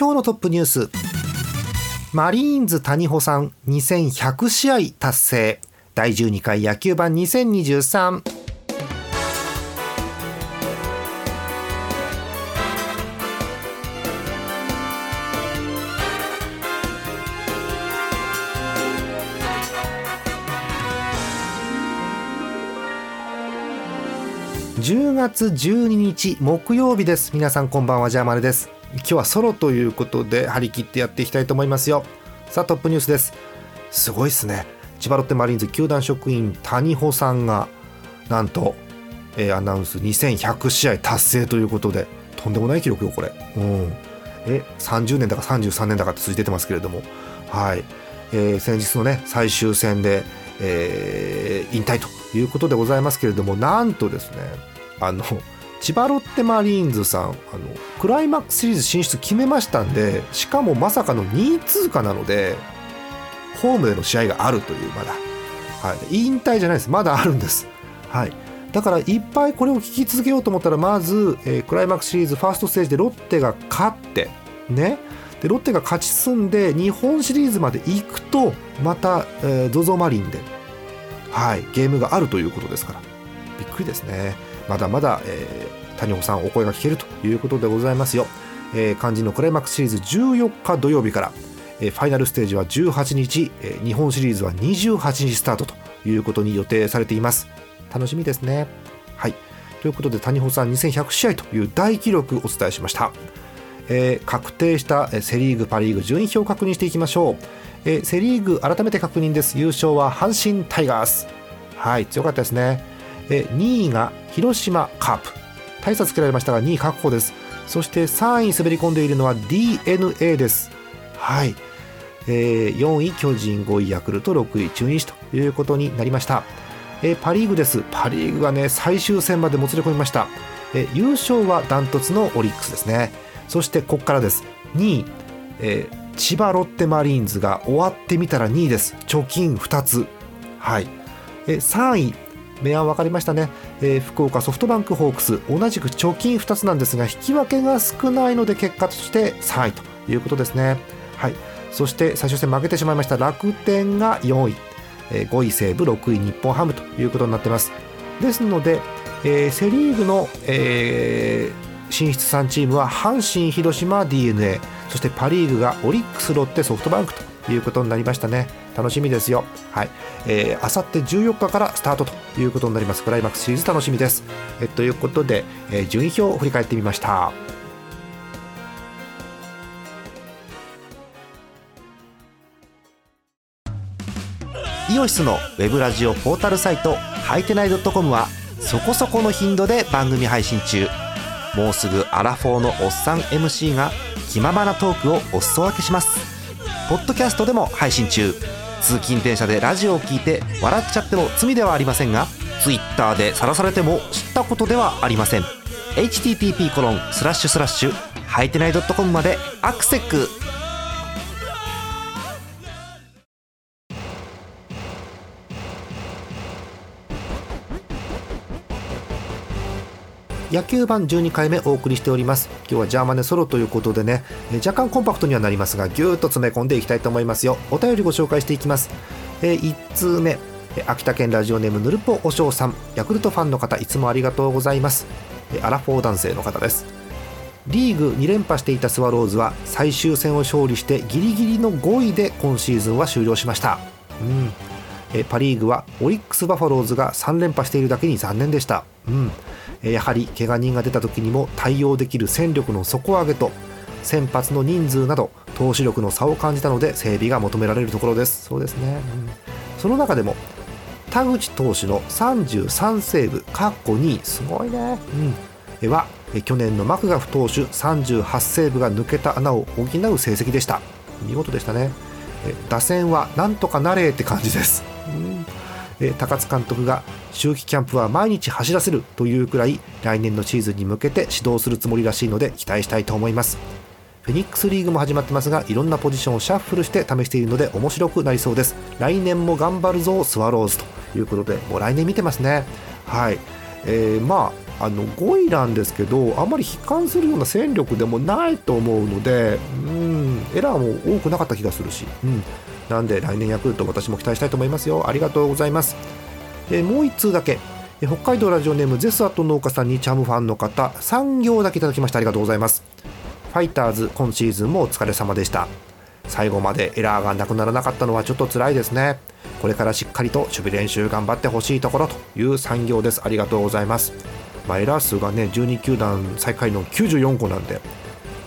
今日のトップニュース。マリーンズ谷保さん2100試合達成。第12回野球盤2023 10月12日木曜日です。皆さんこんばんはジャーマネです。今日はソロということで張り切ってやっていきたいと思いますよ。さあトップニュースです。すごいですね。千葉ロッテマリーンズ球団職員谷保さんがなんと、えー、アナウンス2100試合達成ということでとんでもない記録よこれ。うん。え30年だか33年だかって数字出てますけれども。はい、えー、先日のね最終戦で、えー、引退ということでございますけれどもなんとですねあの千葉ロッテマリーンズさんあのクライマックスシリーズ進出決めましたんでしかもまさかの2位通過なのでホームでの試合があるというまだ、はい、引退じゃないです。まだあるんです、はい、だからいっぱいこれを聞き続けようと思ったらまず、えー、クライマックスシリーズファーストステージでロッテが勝ってね。でロッテが勝ち進んで日本シリーズまで行くとまた、えー、ZOZO マリンで、はい、ゲームがあるということですから。びっくりですね。まだまだ、えー、谷保さんお声が聞けるということでございますよ、えー、肝心のクライマックスシリーズ14日土曜日から、えー、ファイナルステージは18日、えー、日本シリーズは28日スタートということに予定されています。楽しみですね。はい。ということで谷保さん2100試合という大記録お伝えしました。えー、確定したセ・リーグ、パ・リーグ順位表を確認していきましょう、えー、セ・リーグ改めて確認です。優勝は阪神タイガース。はい。強かったですね。え2位が広島カープ。大差つけられましたが2位確保です。そして3位滑り込んでいるのは d n a です。はい、えー、4位巨人5位ヤクルト6位中日ということになりました、えー、パ・リーグです。パ・リーグがね最終戦までもつれ込みました、えー、優勝はダントツのオリックスですね。そしてここからです。2位、えー、千葉ロッテマリーンズが終わってみたら2位です。貯金2つ。はい、えー、3位明暗分かりましたね、えー、福岡ソフトバンクホークス。同じく貯金2つなんですが引き分けが少ないので結果として3位ということですね。はい。そして最終戦負けてしまいました。楽天が4位、えー、5位西武6位日本ハムということになってます。ですので、えー、セ・リーグの、えー、進出3チームは阪神、広島、d n a そしてパ・リーグがオリックス、ロッテ、ソフトバンクということになりましたね。楽しみですよ。はい。えー、あさって14日からスタートということになります。クライマックスシリーズ楽しみです。えということで、えー、順位表を振り返ってみました。イオシスのウェブラジオポータルサイトハイテナイドットコムはそこそこの頻度で番組配信中もうすぐアラフォーのおっさん MC が気ままなトークをお裾分けしますポッドキャストでも配信中通勤電車でラジオを聞いて笑っちゃっても罪ではありませんが Twitter で晒されても知ったことではありません。http コロンスラッシュスラッシュはいてないドットコムまでアクセック野球版12回目お送りしております。今日はジャーマネソロということでね若干コンパクトにはなりますがぎゅーっと詰め込んでいきたいと思いますよ。お便りご紹介していきます、えー、1通目。秋田県ラジオネームぬるぽおしょうさん。ヤクルトファンの方いつもありがとうございます。アラフォー男性の方です。リーグ2連覇していたスワローズは最終戦を勝利してギリギリの5位で今シーズンは終了しました、うん、パ・リーグはオリックス・バファローズが3連覇しているだけに残念でした、うん、やはり怪我人が出た時にも対応できる戦力の底上げと先発の人数など投手力の差を感じたので整備が求められるところです。そうですね、うん、その中でも田口投手の33セーブかっこ2すごいね、うん、は去年のマクガフ投手38セーブが抜けた穴を補う成績でした。見事でしたね。打線はなんとかなれって感じです、うん。高津監督が秋季キャンプは毎日走らせるというくらい来年のシーズンに向けて指導するつもりらしいので期待したいと思います。フェニックスリーグも始まってますがいろんなポジションをシャッフルして試しているので面白くなりそうです。来年も頑張るぞスワローズということでもう来年見てますね。はい、えー、まああの5位なんですけどあんまり悲観するような戦力でもないと思うのでうんエラーも多くなかった気がするし、うん、なんで来年ヤクルト私も期待したいと思いますよ。ありがとうございます、えもう1通だけ。北海道ラジオネームゼスアット農家さんにチャムファンの方。3行だけいただきましたありがとうございます。ファイターズ今シーズンもお疲れ様でした。最後までエラーがなくならなかったのはちょっと辛いですね。これからしっかりと守備練習頑張ってほしいところという産業です。ありがとうございます。まあ、エラー数がね12球団最下位の94個なんで。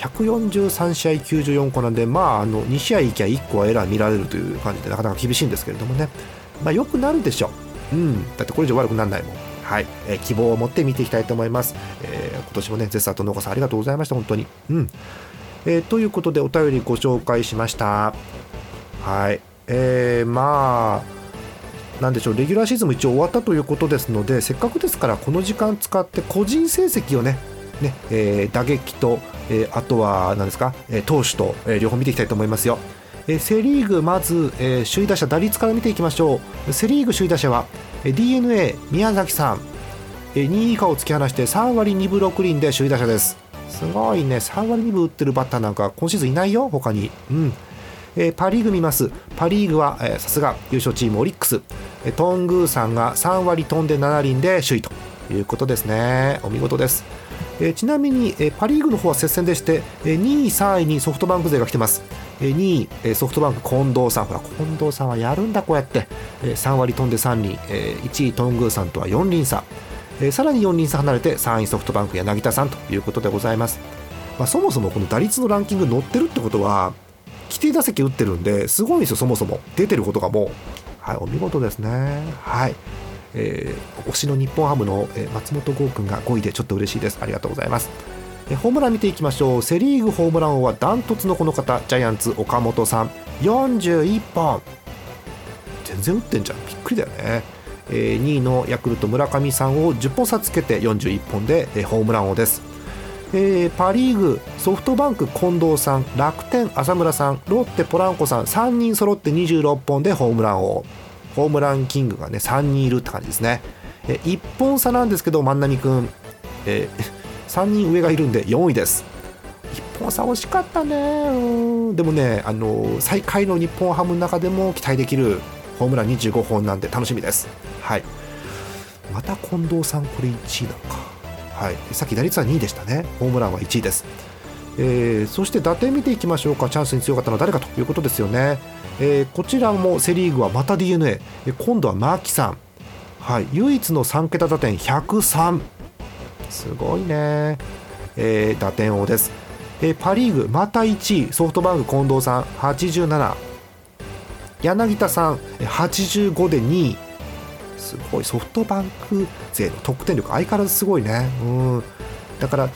143試合94個なんでまああの2試合いきゃ1個はエラー見られるという感じでなかなか厳しいんですけれどもね。まあ良くなるでしょう。うん。だってこれ以上悪くならないもん。はい、えー、希望を持って見ていきたいと思います、えー、今年もねゼスアート農家さんありがとうございました本当に。うん。えー、ということでお便りご紹介しました。はい。えー、まあなんでしょう。レギュラーシーズンも一応終わったということですのでせっかくですからこの時間使って個人成績をねね、えー、打撃と、えー、あとは何ですか、えー、投手と、えー、両方見ていきたいと思いますよ。えー、セ・リーグまず、えー、首位打者打率から見ていきましょう。セ・リーグ首位打者は、えー、d n a 宮崎さん、えー、2位以下を突き放して3割2分6厘で首位打者です。すごいね。3割2分打ってるバッターなんか今シーズンいないよ他に。うん。え、パ・リーグ見ます。パ・リーグはさすが優勝チームオリックス、えー、トングーさんが3割飛んで7厘で首位ということですね。お見事です。えちなみに、えパ・リーグの方は接戦でして、え2位、3位にソフトバンク勢が来てます。え2位、えソフトバンク近藤さん、ほら、近藤さんはやるんだ、こうやって、え3割飛んで3厘、え1位、頓宮さんとは4厘差、えさらに4厘差離れて3位、ソフトバンク、柳田さんということでございます。まあ、そもそもこの打率のランキング乗ってるってことは、規定打席打ってるんですごいんですよ、そもそも。出てることがもう。はい、お見事ですね。はい。えー、推しの日本ハムの、松本剛君が5位でちょっと嬉しいです。ありがとうございます、えホームラン見ていきましょう。セ・リーグホームラン王はダントツのこの方ジャイアンツ岡本さん。41本。全然打ってんじゃん。びっくりだよね、えー、2位のヤクルト村上さんを10本差つけて41本で、えー、ホームラン王です。えー、パ・リーグソフトバンク近藤さん楽天浅村さんロッテポランコさん3人揃って26本でホームラン王。ホームランキングがね3人いるって感じですね。え1本差なんですけど万波君、えー、3人上がいるんで4位です。1本差惜しかったね。でもねあの最下位の日本ハムの中でも期待できるホームラン25本なんで楽しみです。はい。また近藤さんこれ1位なのか。はい。さっき打率は2位でしたね。ホームランは1位です。えー、そして打点見ていきましょうか。チャンスに強かったのは誰かということですよね。えー、こちらもセ・リーグはまた d n a 今度は牧さん、はい、唯一の3桁打点103すごいね、えー、打点王です、えー、パ・リーグまた1位。ソフトバンク近藤さん87柳田さん85で2位。すごい。ソフトバンク勢の得点力相変わらずすごいね。うん。だから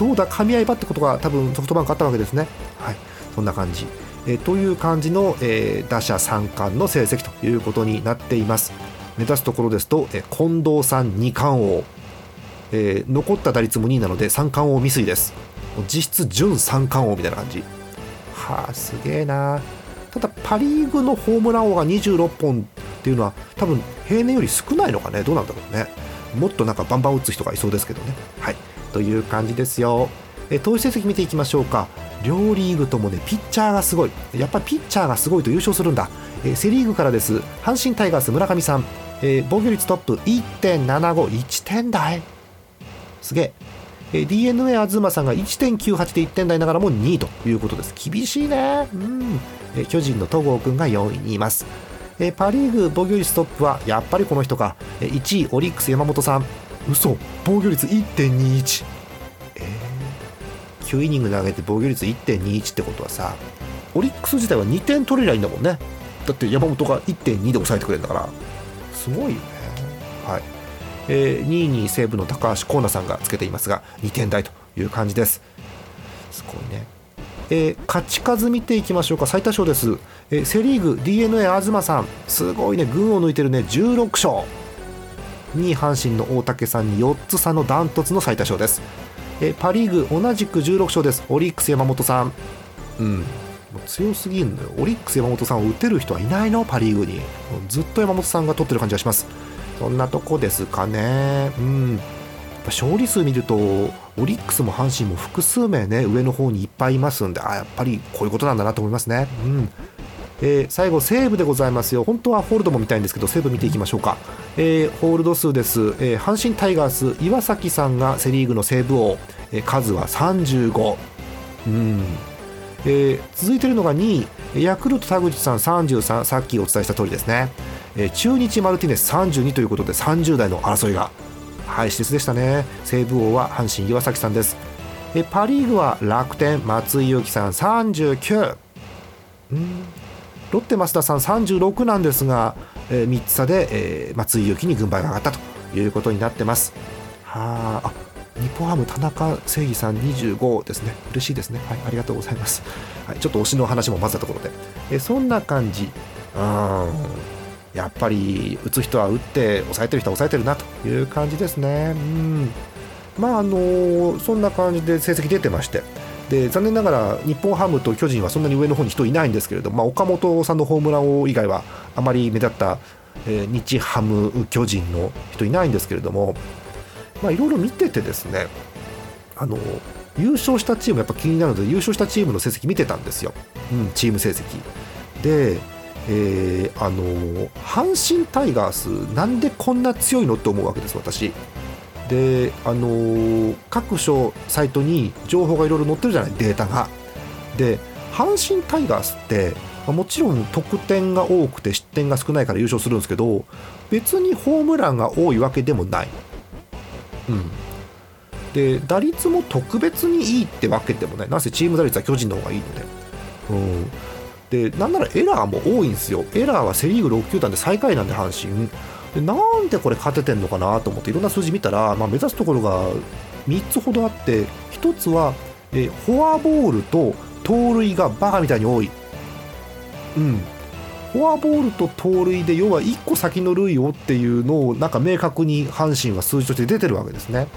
どうだ噛み合いばってことが多分ソフトバンクあったわけですね。はい。そんな感じ。えという感じの、え打者三冠の成績ということになっています。目指すところですと、え近藤さん2冠王、えー、残った打率も2位なので三冠王未遂です。実質準三冠王みたいな感じ。はあすげえな。ただパ・リーグのホームラン王が26本っていうのは多分平年より少ないのかね。どうなんだろうね。もっとなんかバンバン打つ人がいそうですけどね。はい。という感じですよ。え投手成績見ていきましょうか。両リーグともねピッチャーがすごい。やっぱりピッチャーがすごいと優勝するんだ、えセ・リーグからです。阪神タイガース村上さん、えー、防御率トップ。1.751点台。すげえ。え d n a 東さんが1.98で1点台ながらも2位ということです。厳しいね。うん。え巨人の戸郷君が4位にいます。えパ・リーグ防御率トップはやっぱりこの人か。え1位オリックス山本さん。嘘。防御率1.21 9イニング投げて防御率1.21ってことはさオリックス自体は2点取れりゃいいんだもんね。だって山本が1.2で抑えてくれるんだから。すごいよね。はい。えー、2位に西武の高橋光成さんがつけていますが2点台という感じです。すごいね。えー、勝ち数見ていきましょうか。最多勝です、えー、セ・リーグ d n a 東さん。すごいね。群を抜いてるね。16勝2位阪神の大竹さんに4つ差のダントツの最多勝です。えパ・リーグ同じく16勝です。オリックス山本さん。うん。強すぎんのよ。オリックス山本さんを打てる人はいないの？パ・リーグに。ずっと山本さんが取ってる感じがします。そんなとこですかね。うん。勝利数見るとオリックスも阪神も複数名ね上の方にいっぱいいますんであやっぱりこういうことなんだなと思いますね。うんえー、最後、西武でございますよ、本当はホールドも見たいんですけど、西武見ていきましょうか、えー、ホールド数です、えー、阪神タイガース、岩崎さんがセ・リーグの西武王、えー、数は35、うん。えー、続いているのが2位、ヤクルト田口さん33、さっきお伝えした通りですね、えー、中日マルティネス32ということで、30代の争いが、はい、施設でしたね、西武王は阪神、岩崎さんです。パ・リーグは楽天、松井裕樹さん39。うん。ロッテ増田さん36なんですが、えー、3つ差で、えー、松井裕樹に軍配が上がったということになってます。はあ日本ハム田中誠義さん25ですね。嬉しいですね。はいありがとうございます、はい、ちょっと推しの話も混ぜたところで、えー、そんな感じ。うんやっぱり打つ人は打って抑えてる人は抑えてるなという感じですね。うん。まああのー、そんな感じで成績出てまして。で残念ながら日本ハムと巨人はそんなに上の方に人いないんですけれど、まあ、岡本さんのホームラン王以外はあまり目立った、えー、日ハム巨人の人いないんですけれどもいろいろ見ててですねあの優勝したチームやっぱ気になるので優勝したチームの成績見てたんですよ、うん、チーム成績。で、えー、あの阪神タイガースなんでこんな強いのって思うわけです私。であのー、各所サイトに情報がいろいろ載ってるじゃない？データが。で阪神タイガースってもちろん得点が多くて失点が少ないから優勝するんですけど別にホームランが多いわけでもない、うん、で打率も特別にいいってわけでもない。なぜチーム打率は巨人の方がいいので、うん、でなんならエラーも多いんですよ。エラーはセ・リーグ6球団で最下位なんで阪神。でなんでこれ勝ててんのかなと思っていろんな数字見たら、まあ、目指すところが3つほどあって1つはえフォアボールと盗塁がバカみたいに多い、うん、フォアボールと盗塁で要は1個先の塁をっていうのをなんか明確に阪神は数字として出てるわけですね。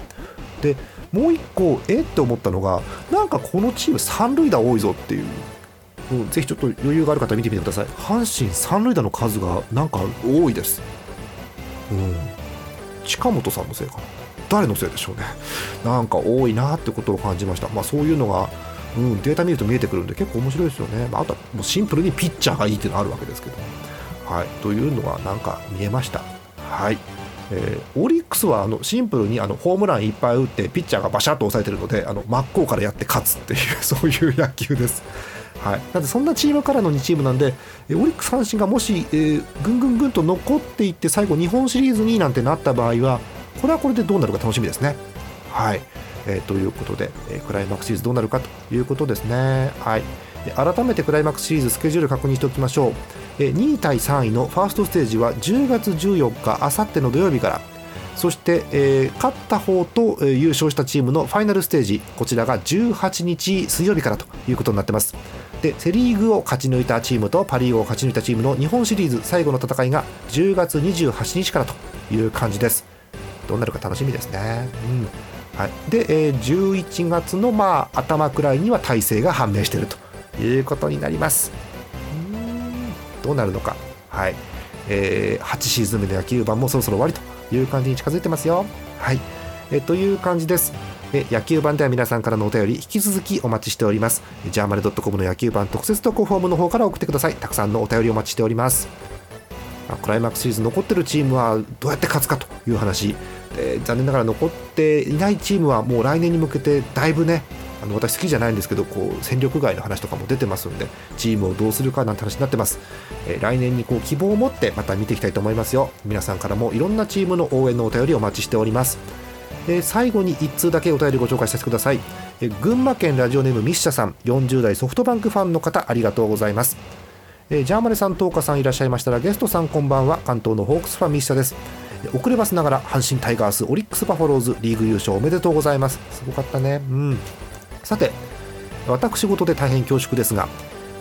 でもう1個えって思ったのがなんかこのチーム三塁打多いぞっていう、うん、ぜひちょっと余裕がある方見てみてください。阪神三塁打の数がなんか多いです。うん。近本さんのせいかな。誰のせいでしょうね。なんか多いなってことを感じました。まあそういうのがうん、データ見ると見えてくるんで結構面白いですよね、まあ、あとはもうシンプルにピッチャーがいいっていうのがあるわけですけど、はい、というのがなんか見えました。はい。えー、オリックスはあのシンプルにあのホームランいっぱい打ってピッチャーがバシャッと抑えてるのであの真っ向からやって勝つっていう そういう野球です。はい、なんでそんなチームからの2チームなんで、オリックス、阪神がもし、えー、ぐんぐんぐんと残っていって最後、日本シリーズになんてなった場合はこれはこれでどうなるか楽しみですね。はい。えー、ということで、えー、クライマックスシリーズどうなるかということですね。はい。改めてクライマックスシリーズスケジュール確認しておきましょう、え、2位対3位のファーストステージは10月14日あさっての土曜日から。そして、えー、勝った方と、えー、優勝したチームのファイナルステージこちらが18日水曜日からということになってます。でセ・リーグを勝ち抜いたチームとパ・リーグを勝ち抜いたチームの日本シリーズ最後の戦いが10月28日からという感じです。どうなるか楽しみですね、うん。はい、で、えー、11月の、まあ、頭くらいには体制が判明しているということになります。どうなるのか。はい、えー、8シーズン目の野球盤もそろそろ終わりという感じに近づいてますよ。はい、えという感じです。え野球版では皆さんからのお便り引き続きお待ちしております。ジャーマルドットコムの野球版特設投稿フォームの方から送ってください。たくさんのお便りお待ちしております。ま、クライマックスシリーズ残ってるチームはどうやって勝つかという話、え残念ながら残っていないチームはもう来年に向けてだいぶねあの私好きじゃないんですけどこう戦力外の話とかも出てますんでチームをどうするかなんて話になってます、えー、来年にこう希望を持ってまた見ていきたいと思いますよ皆さんからもいろんなチームの応援のお便りお待ちしておりますで最後に1通だけお便りご紹介させてください。え群馬県ラジオネームミッシャさん40代ソフトバンクファンの方ありがとうございます。えジャーマネさん、トーカさんいらっしゃいましたらゲストさんこんばんは関東のホークスファンミッシャです。遅ればせながら阪神タイガースオリックスバファローズリーグ優勝おめでとうございます。すごかったね。うん。さて私事で大変恐縮ですが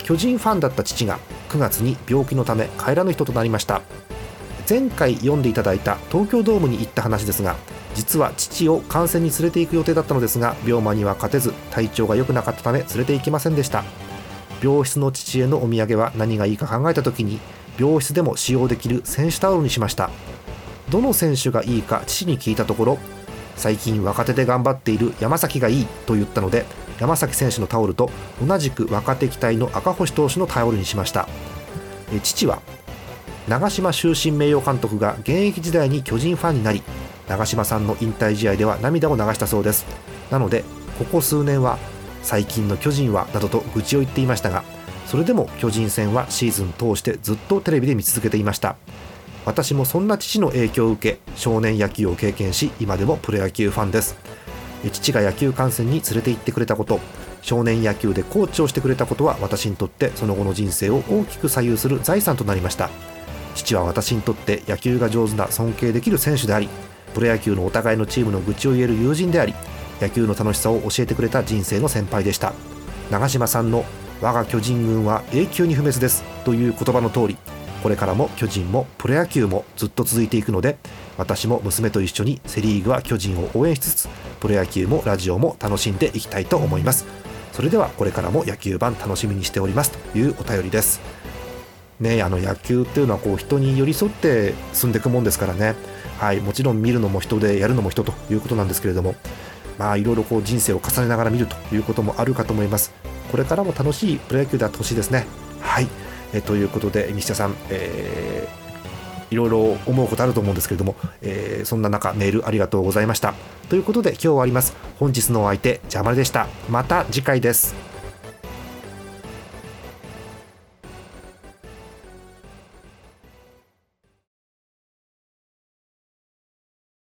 巨人ファンだった父が9月に病気のため帰らぬ人となりました。前回読んでいただいた東京ドームに行った話ですが実は父を観戦に連れて行く予定だったのですが病魔には勝てず体調が良くなかったため連れて行きませんでした。病室の父へのお土産は何がいいか考えた時に病室でも使用できる選手タオルにしました。どの選手がいいか父に聞いたところ最近若手で頑張っている山崎がいいと言ったので山崎選手のタオルと同じく若手期待の赤星投手のタオルにしました。父は長嶋終身名誉監督が現役時代に巨人ファンになり長嶋さんの引退試合では涙を流したそうです。なのでここ数年は最近の巨人はなどと愚痴を言っていましたがそれでも巨人戦はシーズン通してずっとテレビで見続けていました。私もそんな父の影響を受け少年野球を経験し今でもプロ野球ファンです。父が野球観戦に連れて行ってくれたこと少年野球でコーチをしてくれたことは私にとってその後の人生を大きく左右する財産となりました。父は私にとって野球が上手な尊敬できる選手でありプロ野球のお互いのチームの愚痴を言える友人であり野球の楽しさを教えてくれた人生の先輩でした。長嶋さんの「我が巨人軍は永久に不滅です」という言葉の通りこれからも巨人もプロ野球もずっと続いていくので私も娘と一緒にセ・リーグは巨人を応援しつつプロ野球もラジオも楽しんでいきたいと思います。それではこれからも野球版楽しみにしておりますというお便りです。ね、あの野球っていうのはこう人に寄り添って進んでいくもんですからね、はい、もちろん見るのも人でやるのも人ということなんですけれども、まあ、いろいろこう人生を重ねながら見るということもあるかと思います。これからも楽しいプロ野球であってほしいですね。はいえということで、西田さん、えー、いろいろ思うことあると思うんですけれども、えー、そんな中、メールありがとうございました。ということで、今日終わります。本日のお相手、ジャマルでした。また次回です。